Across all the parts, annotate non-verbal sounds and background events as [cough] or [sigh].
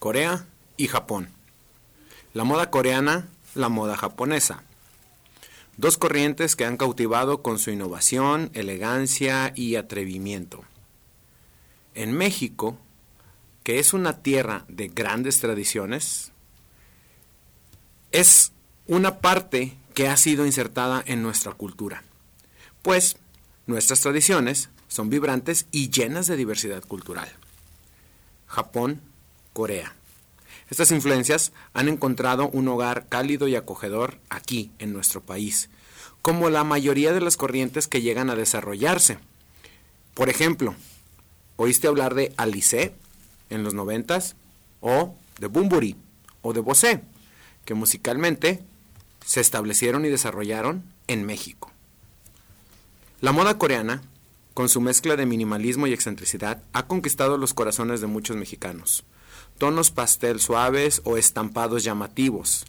Corea y Japón. La moda coreana, la moda japonesa. Dos corrientes que han cautivado con su innovación, elegancia y atrevimiento. En México, que es una tierra de grandes tradiciones, es una parte que ha sido insertada en nuestra cultura, pues nuestras tradiciones son vibrantes y llenas de diversidad cultural. Japón, Corea. Estas influencias han encontrado un hogar cálido y acogedor aquí, en nuestro país, como la mayoría de las corrientes que llegan a desarrollarse. Por ejemplo, ¿oíste hablar de Alice en los noventas? O de Bumburi o de Bosé, que musicalmente se establecieron y desarrollaron en México. La moda coreana, con su mezcla de minimalismo y excentricidad, ha conquistado los corazones de muchos mexicanos tonos pastel suaves o estampados llamativos.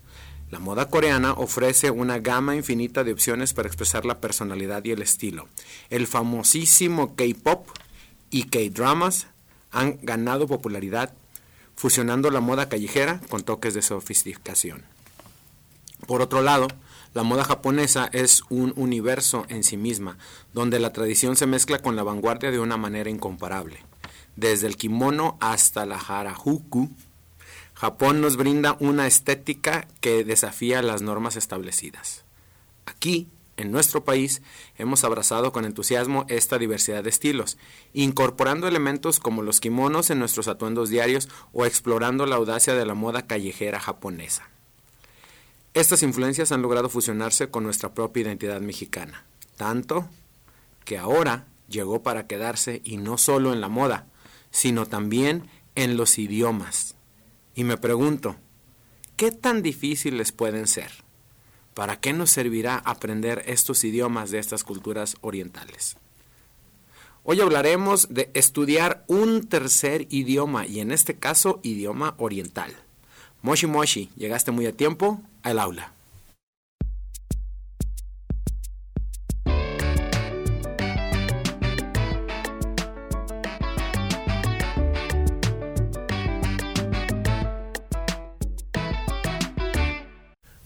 La moda coreana ofrece una gama infinita de opciones para expresar la personalidad y el estilo. El famosísimo K-pop y K-dramas han ganado popularidad fusionando la moda callejera con toques de sofisticación. Por otro lado, la moda japonesa es un universo en sí misma, donde la tradición se mezcla con la vanguardia de una manera incomparable desde el kimono hasta la harajuku, Japón nos brinda una estética que desafía las normas establecidas. Aquí, en nuestro país, hemos abrazado con entusiasmo esta diversidad de estilos, incorporando elementos como los kimonos en nuestros atuendos diarios o explorando la audacia de la moda callejera japonesa. Estas influencias han logrado fusionarse con nuestra propia identidad mexicana, tanto que ahora llegó para quedarse y no solo en la moda, sino también en los idiomas. Y me pregunto, ¿qué tan difíciles pueden ser? ¿Para qué nos servirá aprender estos idiomas de estas culturas orientales? Hoy hablaremos de estudiar un tercer idioma y en este caso idioma oriental. Moshi Moshi, llegaste muy a tiempo al aula.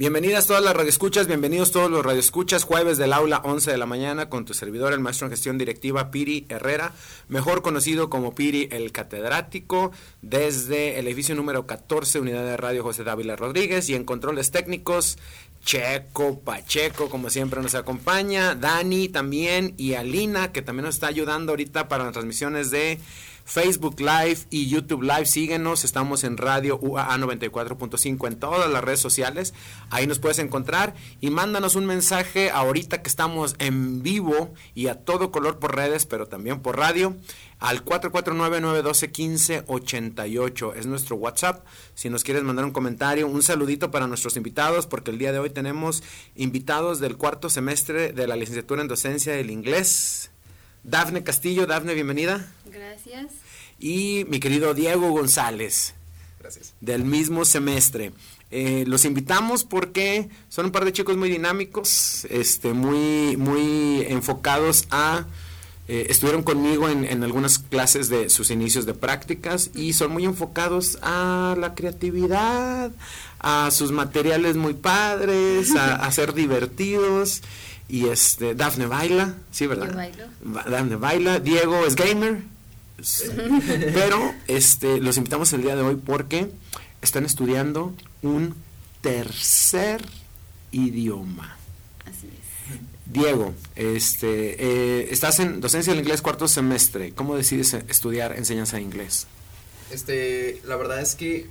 Bienvenidas todas las radioescuchas, bienvenidos todos los radioescuchas, jueves del aula 11 de la mañana con tu servidor, el maestro en gestión directiva Piri Herrera, mejor conocido como Piri el catedrático, desde el edificio número 14, unidad de radio José Dávila Rodríguez y en controles técnicos, Checo Pacheco, como siempre nos acompaña, Dani también y Alina, que también nos está ayudando ahorita para las transmisiones de Facebook Live y YouTube Live. Síguenos, estamos en Radio UAA 94.5 en todas las redes sociales. Ahí nos puedes encontrar y mándanos un mensaje ahorita que estamos en vivo y a todo color por redes, pero también por radio al 449-912-1588. Es nuestro WhatsApp. Si nos quieres mandar un comentario, un saludito para nuestros invitados, porque el día de hoy tenemos invitados del cuarto semestre de la licenciatura en docencia del inglés. Dafne Castillo, Dafne, bienvenida. Gracias. Y mi querido Diego González. Gracias. Del mismo semestre. Eh, los invitamos porque son un par de chicos muy dinámicos, este, muy, muy enfocados a... Eh, estuvieron conmigo en, en, algunas clases de sus inicios de prácticas y son muy enfocados a la creatividad, a sus materiales muy padres, a, a ser divertidos. Y este, Dafne baila, sí, ¿verdad? Yo bailo. Dafne baila, Diego es gamer. [laughs] Pero este, los invitamos el día de hoy porque están estudiando un tercer idioma. Así es. Diego, este, eh, estás en docencia del inglés cuarto semestre. ¿Cómo decides estudiar enseñanza de inglés? Este, la verdad es que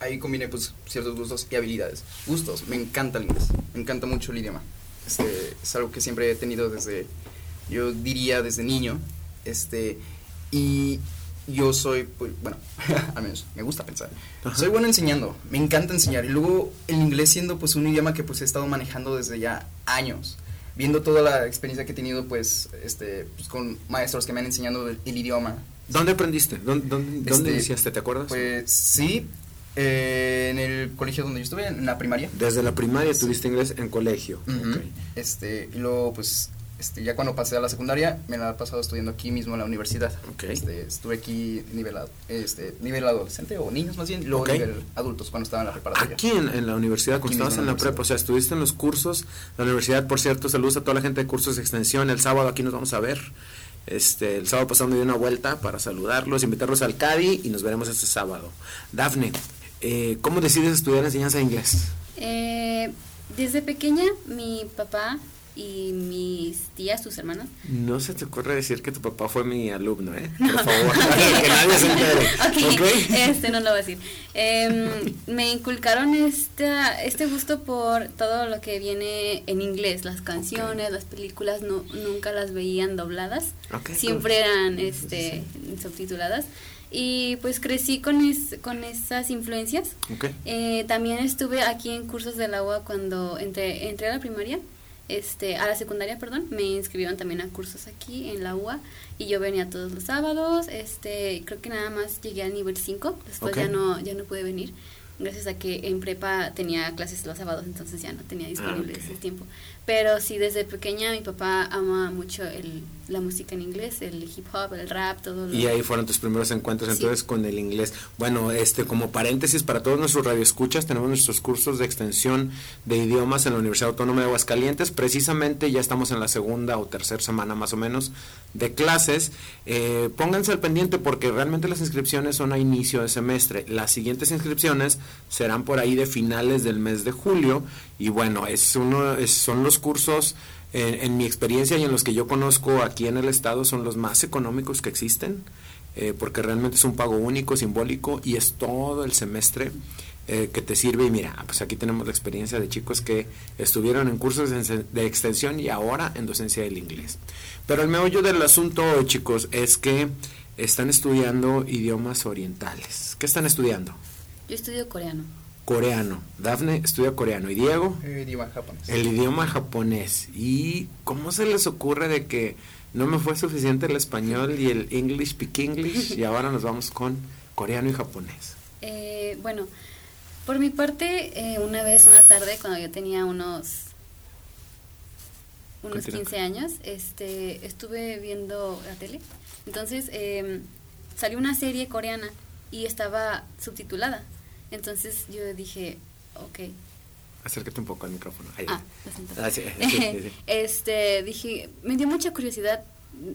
ahí combiné pues ciertos gustos y habilidades. Gustos, me encanta el inglés, me encanta mucho el idioma. Este, es algo que siempre he tenido desde, yo diría desde niño, este, y yo soy, pues, bueno, [laughs] al menos me gusta pensar, Ajá. soy bueno enseñando, me encanta enseñar, y luego el inglés siendo pues un idioma que pues he estado manejando desde ya años, viendo toda la experiencia que he tenido pues, este, pues, con maestros que me han enseñado el, el idioma. ¿Dónde aprendiste? ¿Dónde, dónde, este, dónde iniciaste? ¿Te acuerdas? Pues sí, eh, en el colegio donde yo estuve, en la primaria. Desde la primaria sí. tuviste inglés en colegio. Uh -huh. okay. Este, y luego pues este, ya cuando pasé a la secundaria, me la he pasado estudiando aquí mismo en la universidad. Ok. Este, estuve aquí nivel, ad- este, nivel adolescente o niños más bien, y luego Ok. nivel adultos cuando estaba en la preparatoria. Aquí en, en la universidad, cuando Aquí estabas en en la la prepa, o sea, estuviste en los cursos, la universidad, por cierto, saludos a toda la gente de cursos de extensión, el sábado aquí nos vamos a ver, este, el sábado pasado me di una vuelta para saludarlos, invitarlos al CADI y nos veremos este sábado. Dafne, eh, ¿cómo decides estudiar enseñanza de inglés? Eh, desde pequeña, mi papá y mis tías, sus hermanas, No se te ocurre decir que tu papá fue mi alumno, ¿eh? [laughs] Por favor, [laughs] que nadie se entere. Ok, ¿ok? este no lo voy a decir. Em, me inculcaron esta, este gusto por todo lo que viene en inglés, las canciones, las películas, no, nunca las veían dobladas, siempre eran este, subtituladas. Y pues crecí con, es- con esas influencias. Eh, también estuve aquí en cursos de la UA cuando entré, entré a la primaria, este, a la secundaria, perdón, me inscribieron también a cursos aquí en la UA y yo venía todos los sábados, este, creo que nada más llegué al nivel 5, después ya no ya no pude venir. Gracias a que en prepa tenía clases los sábados, entonces ya no tenía disponible Ah, ok. ese tiempo. Pero sí, desde pequeña mi papá ama mucho el, la música en inglés, el hip hop, el rap, todo lo Y ahí fueron tus primeros encuentros Sí. entonces con el inglés. Bueno, este como paréntesis para todos nuestros radioescuchas, tenemos nuestros cursos de extensión de idiomas en la Universidad Autónoma de Aguascalientes. Precisamente ya estamos en la segunda o tercera semana más o menos de clases. Eh, pónganse al pendiente porque realmente las inscripciones son a inicio de semestre. Las siguientes inscripciones serán por ahí de finales del mes de julio y bueno, es uno es- son los cursos en, mi experiencia y en los que yo conozco aquí en el estado son los más económicos que existen, eh, porque realmente es un pago único, simbólico y es todo el semestre eh, que te sirve. Y mira, pues aquí tenemos la experiencia de chicos que estuvieron en cursos de extensión y ahora en docencia del inglés. Pero el meollo del asunto, chicos, es que están estudiando idiomas orientales. ¿Qué están estudiando? Yo estudio coreano. Coreano. Dafne estudia coreano. ¿Y Diego? Eh, idioma japonés. El idioma japonés. ¿Y cómo se les ocurre de que no me fue suficiente el español y el English speak English y [laughs] ahora nos vamos con coreano y japonés? Eh, bueno, por mi parte, eh, una vez, una tarde, cuando yo tenía unos unos Continúa. 15 años, este, estuve viendo la tele. Entonces, eh, salió una serie coreana y estaba subtitulada. Entonces yo dije, ok, Acércate un poco al micrófono. Ahí. Ah, lo siento. Ah, sí, sí, sí. [laughs] Este, dije, me dio mucha curiosidad.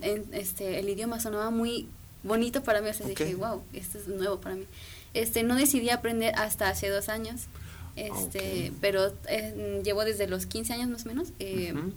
En, este, el idioma sonaba muy bonito para mí. O sea, dije, wow, esto es nuevo para mí. Este, no decidí aprender hasta hace dos años. Este, pero eh, llevo desde los 15 años más o menos. Eh, Ujú.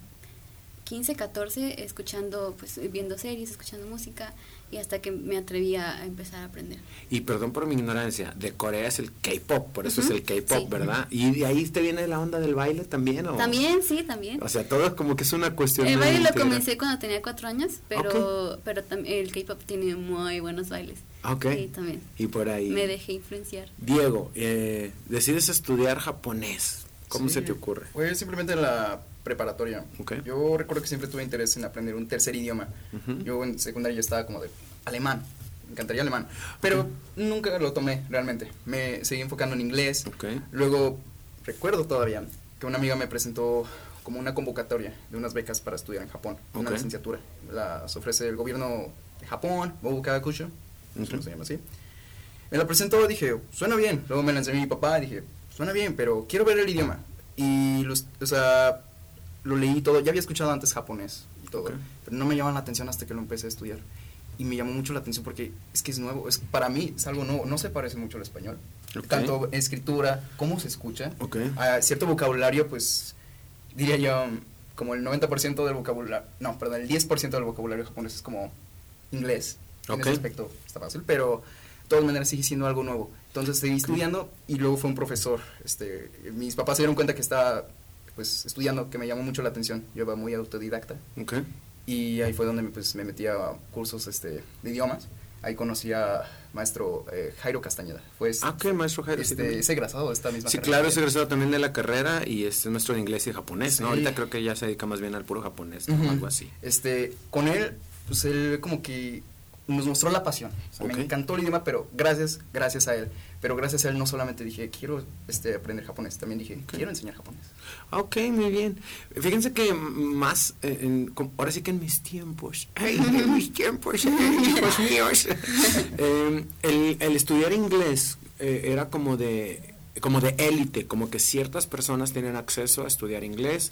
15, 14, escuchando, pues viendo series, escuchando música y hasta que me atreví a empezar a aprender. Y perdón por mi ignorancia, de Corea es el K-pop, por eso Ujú, es el K-pop, sí. ¿verdad? ¿Y de ahí te viene la onda del baile también? ¿o? También, sí, también. O sea, todo como que es una cuestión. El de baile lo comencé cuando tenía cuatro años, pero pero tam- el K-pop tiene muy buenos bailes. Ok. Sí, también. Y por ahí. Me dejé influenciar. Diego, eh, decides estudiar japonés. ¿Cómo Sí, se te ocurre? Fue simplemente en la preparatoria. Ok. Yo recuerdo que siempre tuve interés en aprender un tercer idioma. Ujú. Yo en secundaria ya estaba como de alemán. Me encantaría alemán. Pero nunca lo tomé realmente. Me seguí enfocando en inglés. Ok. Luego recuerdo todavía que una amiga me presentó como una convocatoria de unas becas para estudiar en Japón, una licenciatura. Las ofrece el gobierno de Japón, Bobu Kagakusho, no sé se llama así. Me la presentó, dije, suena bien. Luego me la enseñó mi papá, dije, suena bien, pero quiero ver el idioma. Y, los, o sea, lo leí todo. Ya había escuchado antes japonés y todo, Ok. pero no me llama la atención hasta que lo empecé a estudiar. Y me llamó mucho la atención porque es que es nuevo. Es, para mí es algo nuevo. No se parece mucho al español. Ok. Tanto escritura, cómo se escucha. Ok. A cierto vocabulario, pues, diría yo, como el 90% del vocabulario, no, perdón, el 10% del vocabulario japonés es como inglés. En ese aspecto está fácil, pero de todas maneras sigue siendo algo nuevo. Entonces seguí estudiando y luego fue un profesor. Este, mis papás se dieron cuenta que estaba pues estudiando, que me llamó mucho la atención. Yo iba muy autodidacta Ok. y ahí fue donde me, pues, me metí a cursos este, de idiomas. Ahí conocí a maestro eh, Jairo Castañeda. Fue Ah, ok, maestro Jairo. este, es egresado de esta misma Sí, carrera. claro, es egresado también de la carrera y es maestro de inglés y japonés, ¿no? Sí. Ahorita creo que ya se dedica más bien al puro japonés, ¿no? Ujú. Algo así. Este, con él, pues él como que nos mostró la pasión. O sea, Ok. Me encantó el idioma, pero gracias, gracias a él. Pero gracias a él no solamente dije, quiero este, aprender japonés, también dije, quiero enseñar japonés. Ok, muy bien. Fíjense que más, eh, en- ahora sí que en mis tiempos, ay, en [laughs] mis tiempos, hijos míos, [laughs] eh, el, el estudiar inglés eh, era como de como de élite, como que ciertas personas tienen acceso a estudiar inglés.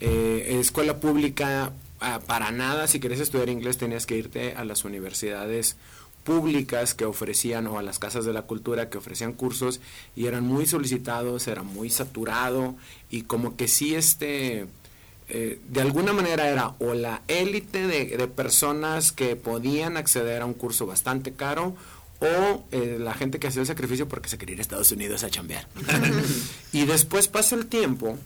Eh, escuela pública, ah, para nada, si querías estudiar inglés tenías que irte a las universidades públicas que ofrecían o a las casas de la cultura que ofrecían cursos y eran muy solicitados, era muy saturado y como que sí este eh, de alguna manera era o la élite de, de personas que podían acceder a un curso bastante caro o eh, la gente que hacía el sacrificio porque se quería ir a Estados Unidos a chambear. [laughs] y después pasa el tiempo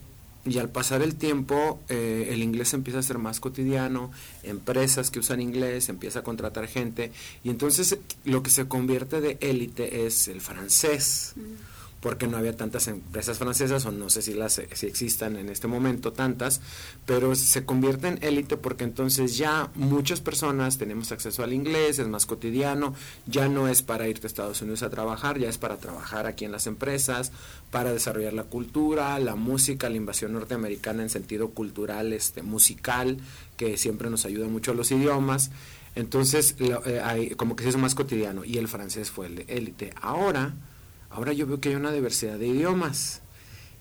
y al pasar el tiempo eh, el inglés empieza a ser más cotidiano, empresas que usan inglés, empieza a contratar gente y entonces lo que se convierte de élite es el francés porque no había tantas empresas francesas, o no sé si las si existan en este momento tantas, pero se convierte en élite porque entonces ya muchas personas tenemos acceso al inglés, es más cotidiano, ya no es para irte a Estados Unidos a trabajar, ya es para trabajar aquí en las empresas, para desarrollar la cultura, la música, la invasión norteamericana en sentido cultural, este musical, que siempre nos ayuda mucho a los idiomas. Entonces, lo- eh, como que se hizo más cotidiano y el francés fue el de élite. Ahora, ahora yo veo que hay una diversidad de idiomas.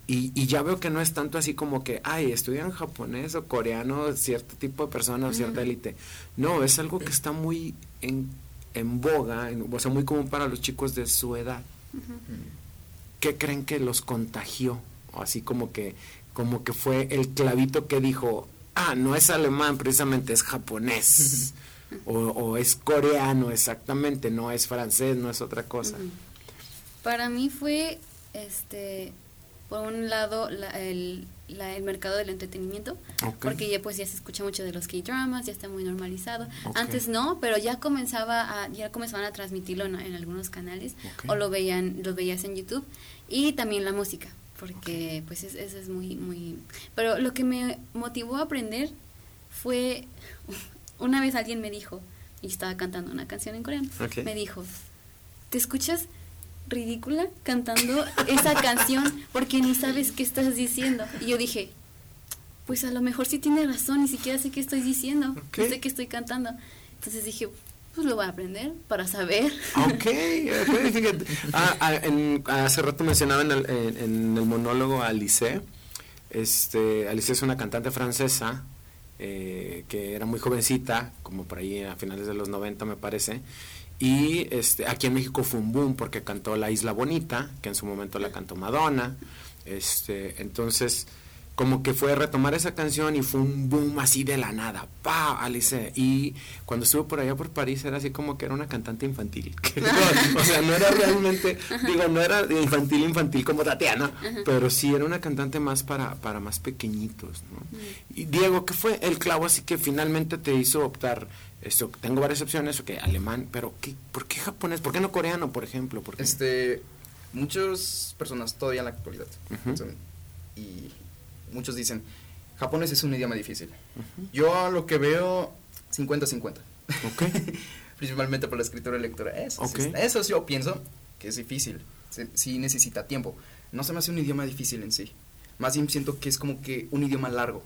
Y, y ya veo que no es tanto así como que, ay, estudian japonés o coreano cierto tipo de personas o cierta élite. No, es algo que está muy en, en boga, en- o sea, muy común para los chicos de su edad. ¿Qué creen que los contagió? O así como que, como que fue el clavito que dijo, ah, no es alemán, precisamente es japonés. o, o es coreano, exactamente, no es francés, no es otra cosa. Para mí fue, este, por un lado, la- el, la- el mercado del entretenimiento, porque ya pues ya se escucha mucho de los K-dramas, ya está muy normalizado. Antes no, pero ya comenzaba a, ya comenzaban a transmitirlo en, en algunos canales o lo veían, lo veías en YouTube y también la música, porque pues es- eso es muy, muy. Pero lo que me motivó a aprender fue [laughs] una vez alguien me dijo y estaba cantando una canción en coreano, me dijo, ¿te escuchas ridícula cantando esa canción porque ni sabes qué estás diciendo? Y yo dije, pues a lo mejor sí tiene razón, ni siquiera sé qué estoy diciendo, no sé qué estoy cantando. Entonces dije, pues lo voy a aprender para saber. Ok, ok, fíjate. Ah, ah, en- hace rato mencionaba en el, en, en el monólogo a Alice. Este, Alice es una cantante francesa eh, que era muy jovencita, como por ahí a finales de los 90 me parece. Y este, aquí en México fue un boom porque cantó La Isla Bonita, que en su momento la cantó Madonna. Este, entonces, como que fue retomar esa canción y fue un boom así de la nada. ¡Pa! Alice. Y cuando estuve por allá por París era así como que era una cantante infantil. [laughs] O sea, no era realmente, digo, no era infantil, infantil como Tatiana, pero sí era una cantante más para, para más pequeñitos, ¿no? Y Diego, ¿qué fue el clavo así que finalmente te hizo optar? Esto, tengo varias opciones, ok, alemán, pero ¿qué, ¿por qué japonés? ¿Por qué no coreano, por ejemplo? ¿Por? Este, muchas personas todavía en la actualidad, Ujú. piensan, y muchos dicen, japonés es un idioma difícil. Yo a lo que veo, 50-50. Ok. [laughs] Principalmente por la escritura y lectura. Eso, sí Ok. está- eso yo pienso que es difícil. Sí necesita tiempo. No se me hace un idioma difícil en sí. Más bien siento que es como que un idioma largo.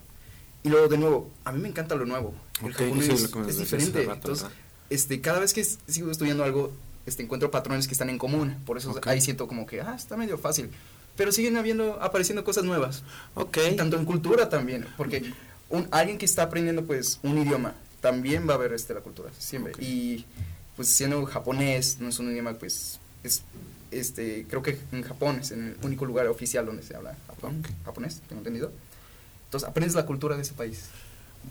Y luego, de nuevo, a mí me encanta lo nuevo. El Ok, japonés es hace diferente. rato, Entonces, ¿verdad? este, cada vez que sigo estudiando algo, este, encuentro patrones que están en común. Por eso Ok. ahí siento como que, ah, está medio fácil. Pero siguen habiendo, apareciendo cosas nuevas. Ok. Y tanto en cultura también. Porque un, alguien que está aprendiendo, pues, un idioma, también va a ver este, la cultura, siempre. Ok. Y, pues, siendo japonés, no es un idioma, pues, es, este, creo que en Japón es en el único lugar oficial donde se habla Japón, japonés, tengo entendido. Entonces, aprendes la cultura de ese país.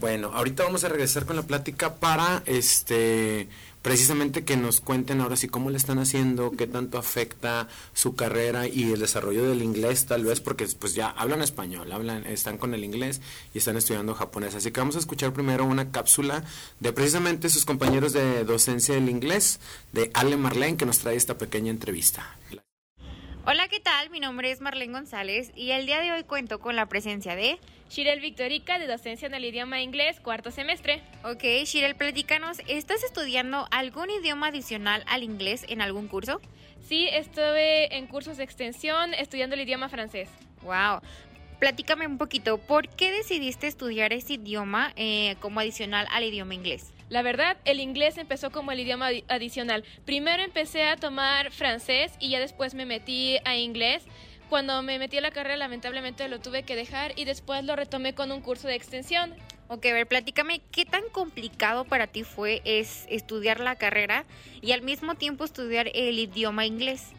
Bueno, ahorita vamos a regresar con la plática para este precisamente que nos cuenten ahora sí cómo le están haciendo, qué tanto afecta su carrera y el desarrollo del inglés tal vez porque pues ya hablan español, hablan están con el inglés y están estudiando japonés. Así que vamos a escuchar primero una cápsula de precisamente sus compañeros de docencia del inglés de Ale Marlene que nos trae esta pequeña entrevista. Hola, ¿qué tal? Mi nombre es Marlene González y el día de hoy cuento con la presencia de... Shirel Victorica, de docencia en el idioma inglés, cuarto semestre. Ok, Shirel, platícanos, ¿estás estudiando algún idioma adicional al inglés en algún curso? Sí, estuve en cursos de extensión estudiando el idioma francés. Wow. Platícame un poquito, ¿por qué decidiste estudiar ese idioma eh, como adicional al idioma inglés? La verdad, el inglés empezó como el idioma adicional. Primero empecé a tomar francés y ya después me metí a inglés. Cuando me metí a la carrera, lamentablemente lo tuve que dejar y después lo retomé con un curso de extensión. Ok, a ver, platícame, ¿qué tan complicado para ti fue es estudiar la carrera y al mismo tiempo estudiar el idioma inglés?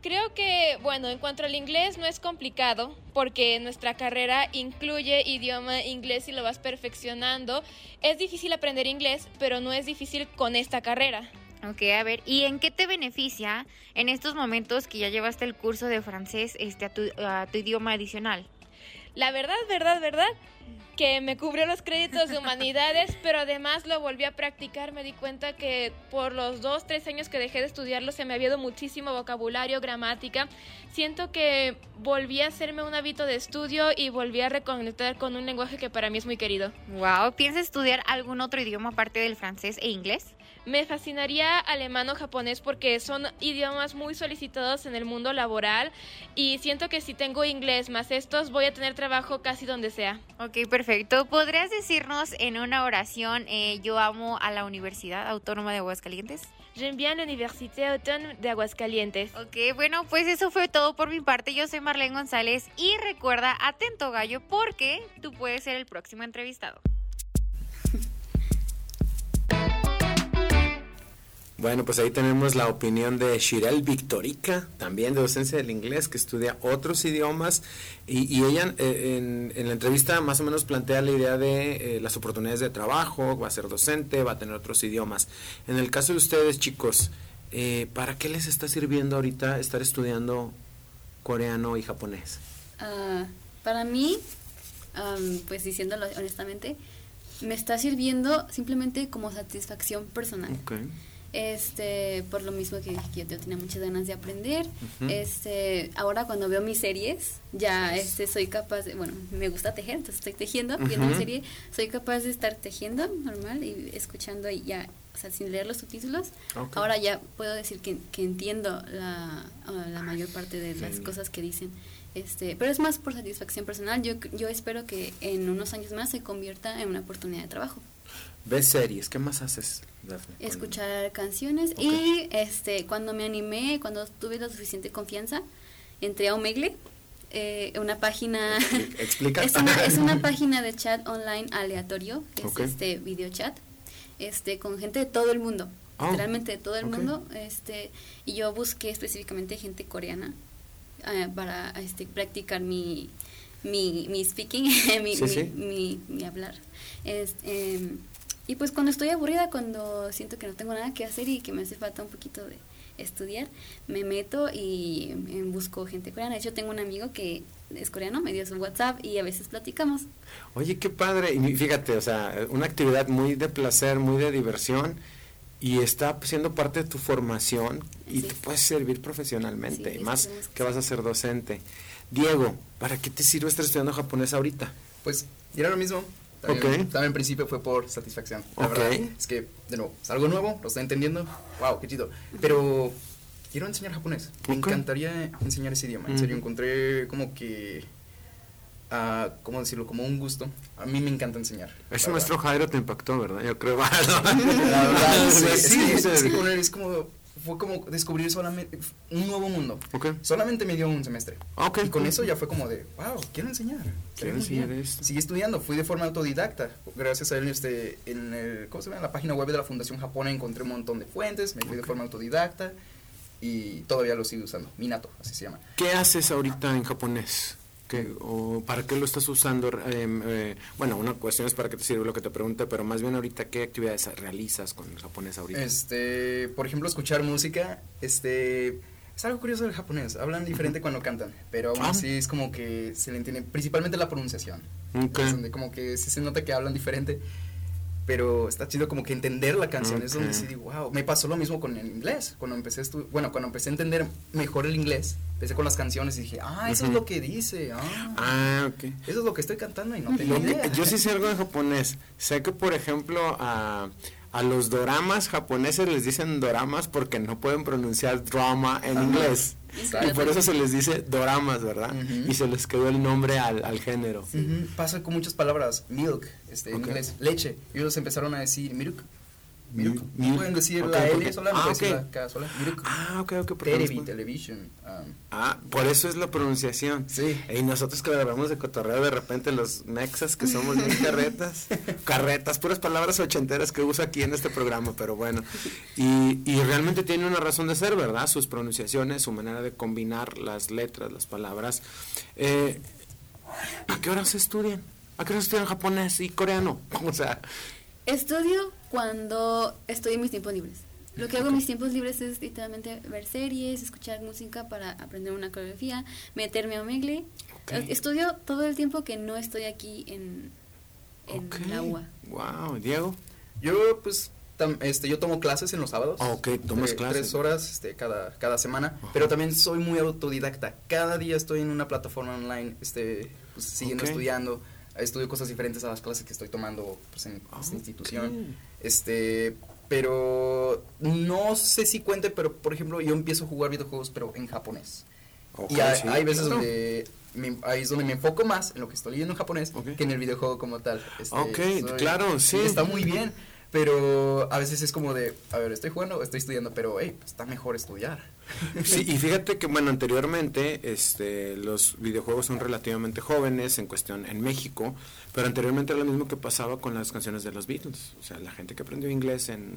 Creo que, bueno, en cuanto al inglés no es complicado porque nuestra carrera incluye idioma inglés y lo vas perfeccionando. Es difícil aprender inglés, pero no es difícil con esta carrera. Ok, a ver, ¿y en qué te beneficia en estos momentos que ya llevaste el curso de francés este, a, tu, a tu idioma adicional? La verdad, verdad, verdad, que me cubrió los créditos de humanidades, [laughs] pero además lo volví a practicar. Me di cuenta que por los dos, tres años que dejé de estudiarlo se me había ido muchísimo vocabulario, gramática. Siento que volví a hacerme un hábito de estudio y volví a reconectar con un lenguaje que para mí es muy querido. Wow, ¿piensas estudiar algún otro idioma aparte del francés e inglés? Me fascinaría alemán o japonés porque son idiomas muy solicitados en el mundo laboral y siento que si tengo inglés más estos voy a tener trabajo casi donde sea. Ok, perfecto. ¿Podrías decirnos en una oración eh, yo amo a la Universidad Autónoma de Aguascalientes? J'aime bien la Université Autónoma de Aguascalientes. Ok, bueno, pues eso fue todo por mi parte. Yo soy Marlene González y recuerda, atento gallo, porque tú puedes ser el próximo entrevistado. Bueno, pues ahí tenemos la opinión de Shirel Victorica, también de docencia del inglés, que estudia otros idiomas. Y, ella eh, en, la entrevista más o menos plantea la idea de eh, las oportunidades de trabajo, va a ser docente, va a tener otros idiomas. En el caso de ustedes, chicos, eh, ¿para qué les está sirviendo ahorita estar estudiando coreano y japonés? Ah, para mí, pues diciéndolo honestamente, me está sirviendo simplemente como satisfacción personal. Okay este por lo mismo que dije que yo tenía muchas ganas de aprender. Este ahora cuando veo mis series ya este soy capaz de bueno me gusta tejer entonces estoy tejiendo viendo mi serie soy capaz de estar tejiendo normal y escuchando y ya o sea sin leer los subtítulos. Ahora ya puedo decir que, que entiendo la, la mayor parte de las cosas que dicen. Este pero es más por satisfacción personal. Yo yo espero que en unos años más se convierta en una oportunidad de trabajo. ¿Ves series? ¿Qué más haces, Escuchar canciones y este cuando me animé, cuando tuve la suficiente confianza, entré a Omegle, eh, una página... [laughs] Explica. es, una, es una [laughs] página de chat online aleatorio, es este video chat, este, con gente de todo el mundo, ah, literalmente de todo el mundo, este, y yo busqué específicamente gente coreana eh, para este, practicar mi, mi, mi speaking, [laughs] mi, mi, mi, hablar. Este, y pues cuando estoy aburrida, cuando siento que no tengo nada que hacer y que me hace falta un poquito de estudiar, me meto y busco gente coreana. De hecho, tengo un amigo que es coreano, me dio su WhatsApp y a veces platicamos. Oye, qué padre. Y fíjate, o sea, una actividad muy de placer, muy de diversión y está siendo parte de tu formación y te puede servir profesionalmente, y más que vas a ser docente. Diego, ¿para qué te sirve estar estudiando japonés ahorita? Pues, era lo mismo. También, también en principio fue por satisfacción. La verdad es que, de nuevo, es algo nuevo, lo estoy entendiendo. Wow, qué chido. Pero quiero enseñar japonés. Me encantaría enseñar ese idioma. En serio, encontré como que. Uh, ¿Cómo decirlo? Como un gusto. A mí me encanta enseñar. Ese maestro Jairo te impactó, ¿verdad? Yo creo. [laughs] la verdad, sí, [laughs] sí, sí, es como fue como descubrir solamente un nuevo mundo. Solamente me dio un semestre. Okay, y con eso ya fue como de, wow, quiero enseñar. Quiero enseñar esto. Seguí estudiando, fui de forma autodidacta. Gracias a él, este, en, el, ¿cómo se llama? en la página web de la Fundación Japón encontré un montón de fuentes, me fui de forma autodidacta y todavía lo sigo usando. Minato, así se llama. ¿Qué haces ahorita en japonés? O ¿Para qué lo estás usando? Em, eh, bueno, una cuestión es para qué te sirve lo que te pregunte, pero más bien ahorita, ¿qué actividades realizas con el japonés ahorita? Este, por ejemplo, escuchar música, este... Es algo curioso del japonés, hablan diferente cuando cantan, pero aún ah. así es como que se le entiende, principalmente la pronunciación. donde como que sí se nota que hablan diferente, pero está chido como que entender la canción, es donde sí digo, wow, me pasó lo mismo con el inglés, cuando empecé bueno, cuando empecé a entender mejor el inglés, empecé con las canciones y dije, ah, eso es lo que dice, ah, Ah, ok. eso es lo que estoy cantando y no tengo. Yo sí sé algo en japonés. Sé que, por ejemplo, a, a los doramas japoneses les dicen doramas porque no pueden pronunciar drama en Ajá. inglés. Y por eso se les dice doramas, ¿verdad? Y se les quedó el nombre al, al género. Pasa con muchas palabras, milk, este, en inglés, leche, y ellos empezaron a decir milk. Milk. Milk. Pueden decir la L sola, ah, la K sola, milk. Ah, ok, ok. Televi, television. um, Ah, por eso es la pronunciación. Sí. Y nosotros que hablamos de cotorreo de repente los mexas que somos bien [laughs] carretas, carretas, puras palabras ochenteras que usa aquí en este programa, pero bueno. Y, y realmente tiene una razón de ser, ¿verdad? Sus pronunciaciones, su manera de combinar las letras, las palabras. Eh, ¿A qué horas estudian? ¿A qué horas estudian japonés y coreano? [laughs] O sea, Estudio cuando estoy en mis tiempos libres. Lo que hago en mis tiempos libres es literalmente ver series, escuchar música para aprender una coreografía, meterme a Omegle. Ok. Eh, Estudio todo el tiempo que no estoy aquí en, en ok. la UA. Wow, Diego. Yo, pues, tam- este, yo tomo clases en los sábados. Ah, ok, tomas Tre- clases. Tres horas este, cada, cada semana, Ajá. pero también soy muy autodidacta. Cada día estoy en una plataforma online, este, pues, siguiendo estudiando. Estudio cosas diferentes a las clases que estoy tomando pues, en Ah, esta institución. Este, pero no sé si cuente, pero por ejemplo, yo empiezo a jugar videojuegos, pero en japonés. Y hay, sí, hay veces claro. donde me- ahí es donde me enfoco más en lo que estoy leyendo en japonés que en el videojuego como tal. Este, Ok, claro, sí. Está muy bien, pero a veces es como de, a ver, estoy jugando o estoy estudiando, pero hey, pues, está mejor estudiar. Y fíjate que, bueno, anteriormente este, los videojuegos son relativamente jóvenes en cuestión en México, pero anteriormente era lo mismo que pasaba con las canciones de los Beatles. O sea, la gente que aprendió inglés en,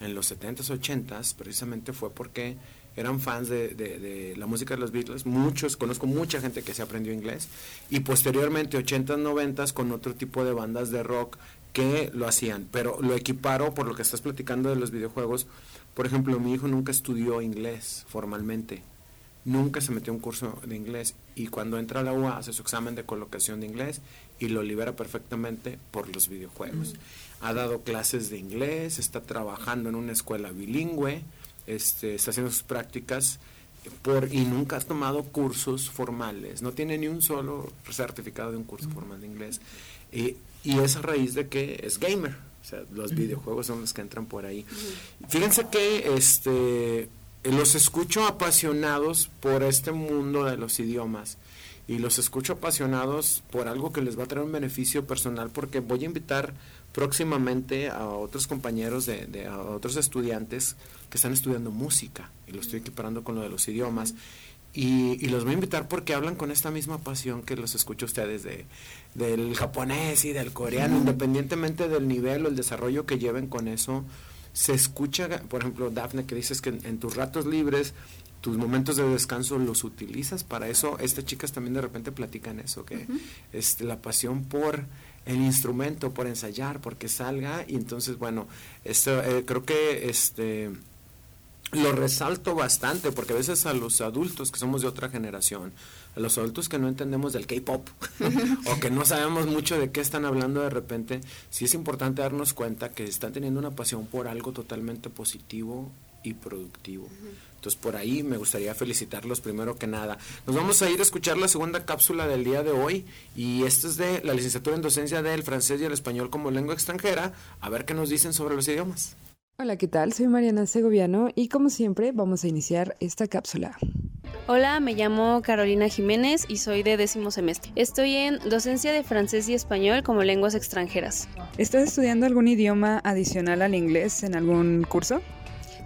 en los 70s, 80s, precisamente fue porque eran fans de la música de los Beatles. Muchos, conozco mucha gente que se aprendió inglés. Y posteriormente, 80s, 90s, con otro tipo de bandas de rock que lo hacían. Pero lo equiparo por lo que estás platicando de los videojuegos. Por ejemplo, mi hijo nunca estudió inglés formalmente. Nunca se metió a un curso de inglés. Y cuando entra a la UA hace su examen de colocación de inglés y lo libera perfectamente por los videojuegos. Ha dado clases de inglés, está trabajando en una escuela bilingüe, este, está haciendo sus prácticas por, y nunca ha tomado cursos formales. No tiene ni un solo certificado de un curso formal de inglés. Y, y es a raíz de que es gamer. O sea, los videojuegos son los que entran por ahí. Fíjense que este los escucho apasionados por este mundo de los idiomas y los escucho apasionados por algo que les va a traer un beneficio personal porque voy a invitar próximamente a otros compañeros de, de- a otros estudiantes que están estudiando música y lo estoy equiparando con lo de los idiomas y, y los voy a invitar porque hablan con esta misma pasión que los escucho ustedes de, del japonés y del coreano, independientemente del nivel o el desarrollo que lleven con eso, se escucha, por ejemplo, Dafne, que dices que en, en tus ratos libres, tus momentos de descanso los utilizas para eso. Estas chicas también de repente platican eso, que este, la pasión por el instrumento, por ensayar, porque salga. Y entonces, bueno, esto, eh, creo que este lo resalto bastante porque a veces a los adultos que somos de otra generación, a los adultos que no entendemos del K-pop [laughs] o que no sabemos mucho de qué están hablando de repente, sí es importante darnos cuenta que están teniendo una pasión por algo totalmente positivo y productivo. Entonces por ahí me gustaría felicitarlos primero que nada. Nos vamos a ir a escuchar la segunda cápsula del día de hoy y esta es de la licenciatura en docencia del francés y el español como lengua extranjera. A ver qué nos dicen sobre los idiomas. Hola, ¿qué tal? Soy Mariana Segoviano y como siempre vamos a iniciar esta cápsula. Hola, me llamo Carolina Jiménez y soy de décimo semestre. Estoy en docencia de francés y español como lenguas extranjeras. ¿Estás estudiando algún idioma adicional al inglés en algún curso?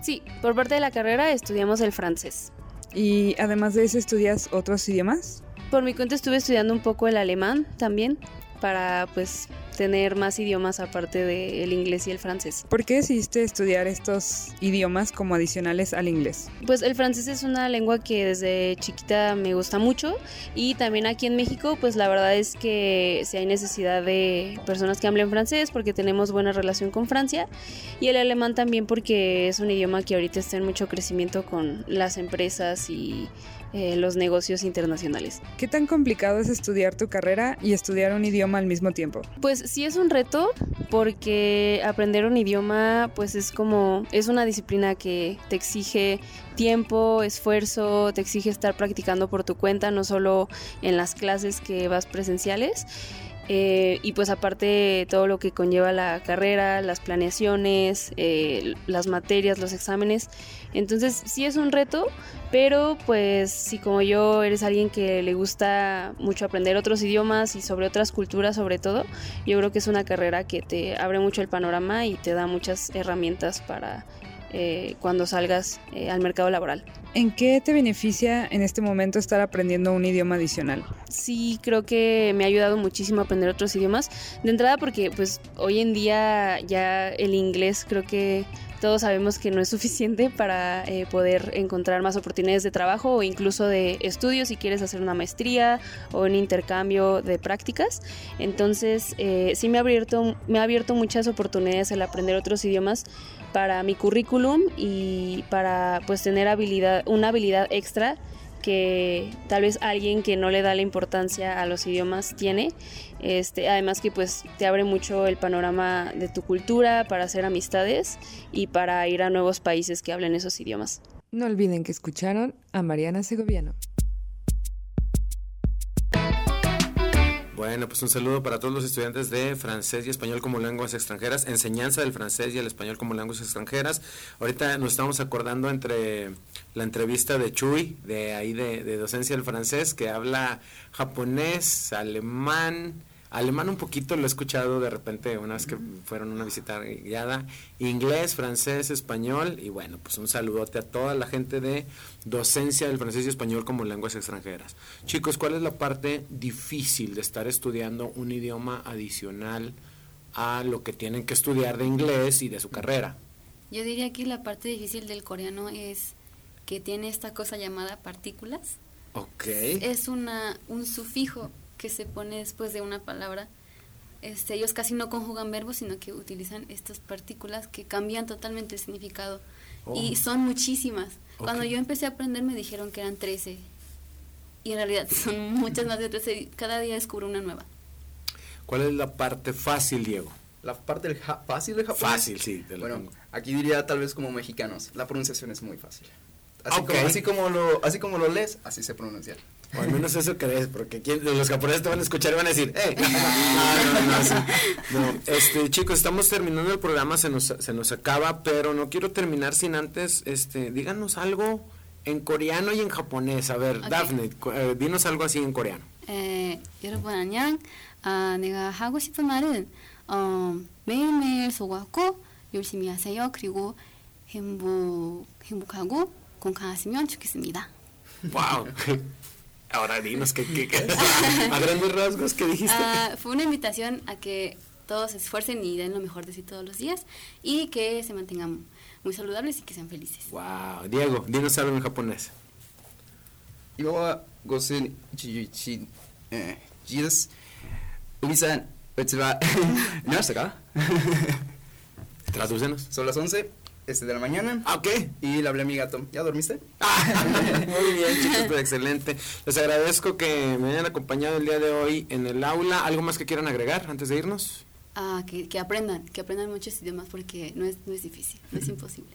Sí, por parte de la carrera estudiamos el francés. Y además de eso, ¿estudias otros idiomas? Por mi cuenta estuve estudiando un poco el alemán también para pues tener más idiomas aparte del inglés y el francés. ¿Por qué decidiste estudiar estos idiomas como adicionales al inglés? Pues el francés es una lengua que desde chiquita me gusta mucho y también aquí en México pues la verdad es que si hay necesidad de personas que hablen francés porque tenemos buena relación con Francia y el alemán también porque es un idioma que ahorita está en mucho crecimiento con las empresas y eh, los negocios internacionales. ¿Qué tan complicado es estudiar tu carrera y estudiar un idioma al mismo tiempo? Pues sí es un reto porque aprender un idioma pues es como es una disciplina que te exige tiempo, esfuerzo, te exige estar practicando por tu cuenta, no solo en las clases que vas presenciales. Eh, y pues aparte todo lo que conlleva la carrera, las planeaciones, eh, las materias, los exámenes. Entonces sí es un reto, pero pues si como yo eres alguien que le gusta mucho aprender otros idiomas y sobre otras culturas sobre todo, yo creo que es una carrera que te abre mucho el panorama y te da muchas herramientas para eh, cuando salgas al mercado laboral. ¿En qué te beneficia en este momento estar aprendiendo un idioma adicional? Sí, creo que me ha ayudado muchísimo a aprender otros idiomas. De entrada porque pues hoy en día ya el inglés creo que todos sabemos que no es suficiente para eh, poder encontrar más oportunidades de trabajo o incluso de estudios si quieres hacer una maestría o un intercambio de prácticas. Entonces, eh, sí me ha, abierto, me ha abierto muchas oportunidades el aprender otros idiomas para mi currículum y para pues tener habilidad, una habilidad extra que tal vez alguien que no le da la importancia a los idiomas tiene. Este, además que pues te abre mucho el panorama de tu cultura para hacer amistades y para ir a nuevos países que hablen esos idiomas. No olviden que escucharon a Mariana Segoviano. Bueno, pues un saludo para todos los estudiantes de francés y español como lenguas extranjeras, enseñanza del francés y el español como lenguas extranjeras. Ahorita nos estamos acordando entre la entrevista de Chuy, de ahí de, de docencia del francés, que habla japonés, alemán, Alemán un poquito lo he escuchado de repente una vez que fueron una visita guiada. Inglés, francés, español. Y bueno, pues un saludote a toda la gente de docencia del francés y español como lenguas extranjeras. Chicos, ¿cuál es la parte difícil de estar estudiando un idioma adicional a lo que tienen que estudiar de inglés y de su carrera? Yo diría que la parte difícil del coreano es que tiene esta cosa llamada partículas. Ok. Es una, un sufijo que se pone después de una palabra. Este, ellos casi no conjugan verbos, sino que utilizan estas partículas que cambian totalmente el significado. Y son muchísimas. Cuando yo empecé a aprender me dijeron que eran 13. Y en realidad [laughs] son muchas más de 13. Cada día descubro una nueva. ¿Cuál es la parte fácil, Diego? La parte del fácil del japonés. Fácil, sí. bueno, aquí diría tal vez como mexicanos, la pronunciación es muy fácil. Así, como, así, como, lo, así como lo lees, así se pronuncia. O al menos eso crees, porque los japoneses te van a escuchar y van a decir, ¡eh! [laughs] No, no, no, Este, chicos, estamos terminando el programa, se nos, se nos acaba, pero no quiero terminar sin antes, este, díganos algo en coreano y en japonés. A ver, okay. Daphne, eh, dinos algo así en coreano. Eh, 여러분 안녕. 아, 내가 하고 싶은 말은 어, 매일매일 수고하고 열심히 하세요. 그리고 행복 행복하고 건강하시면 좋겠습니다. Wow. [laughs] Ahora dinos, ¿qué, [laughs] a grandes rasgos, que dijiste? Ah, fue una invitación a que todos se esfuercen y den lo mejor de sí todos los días y que se mantengan muy saludables y que sean felices. Wow, Diego, dinos algo en japonés. Iwa gosen jiyuchi jides ubi-san, ¿No está acá? Tradúcenos. Son las 11 este, de la mañana. Ah, ok. Y le hablé a mi gato. ¿Ya dormiste? [laughs] Muy bien, chicos, pues excelente. Les agradezco que me hayan acompañado el día de hoy en el aula. ¿Algo más que quieran agregar antes de irnos? Ah, que, que aprendan, que aprendan muchos idiomas porque no es, no es difícil, no es imposible.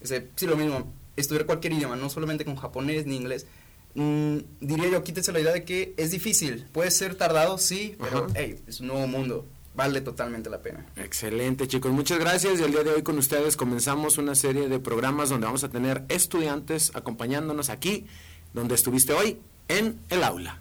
Ese, sí, lo mismo. Estudiar cualquier idioma, no solamente con japonés ni inglés. Mm, diría yo, quítese la idea de que es difícil. Puede ser tardado, sí, pero hey, es un nuevo mundo vale totalmente la pena. Excelente chicos, muchas gracias y el día de hoy con ustedes comenzamos una serie de programas donde vamos a tener estudiantes acompañándonos aquí, donde estuviste hoy, en el aula.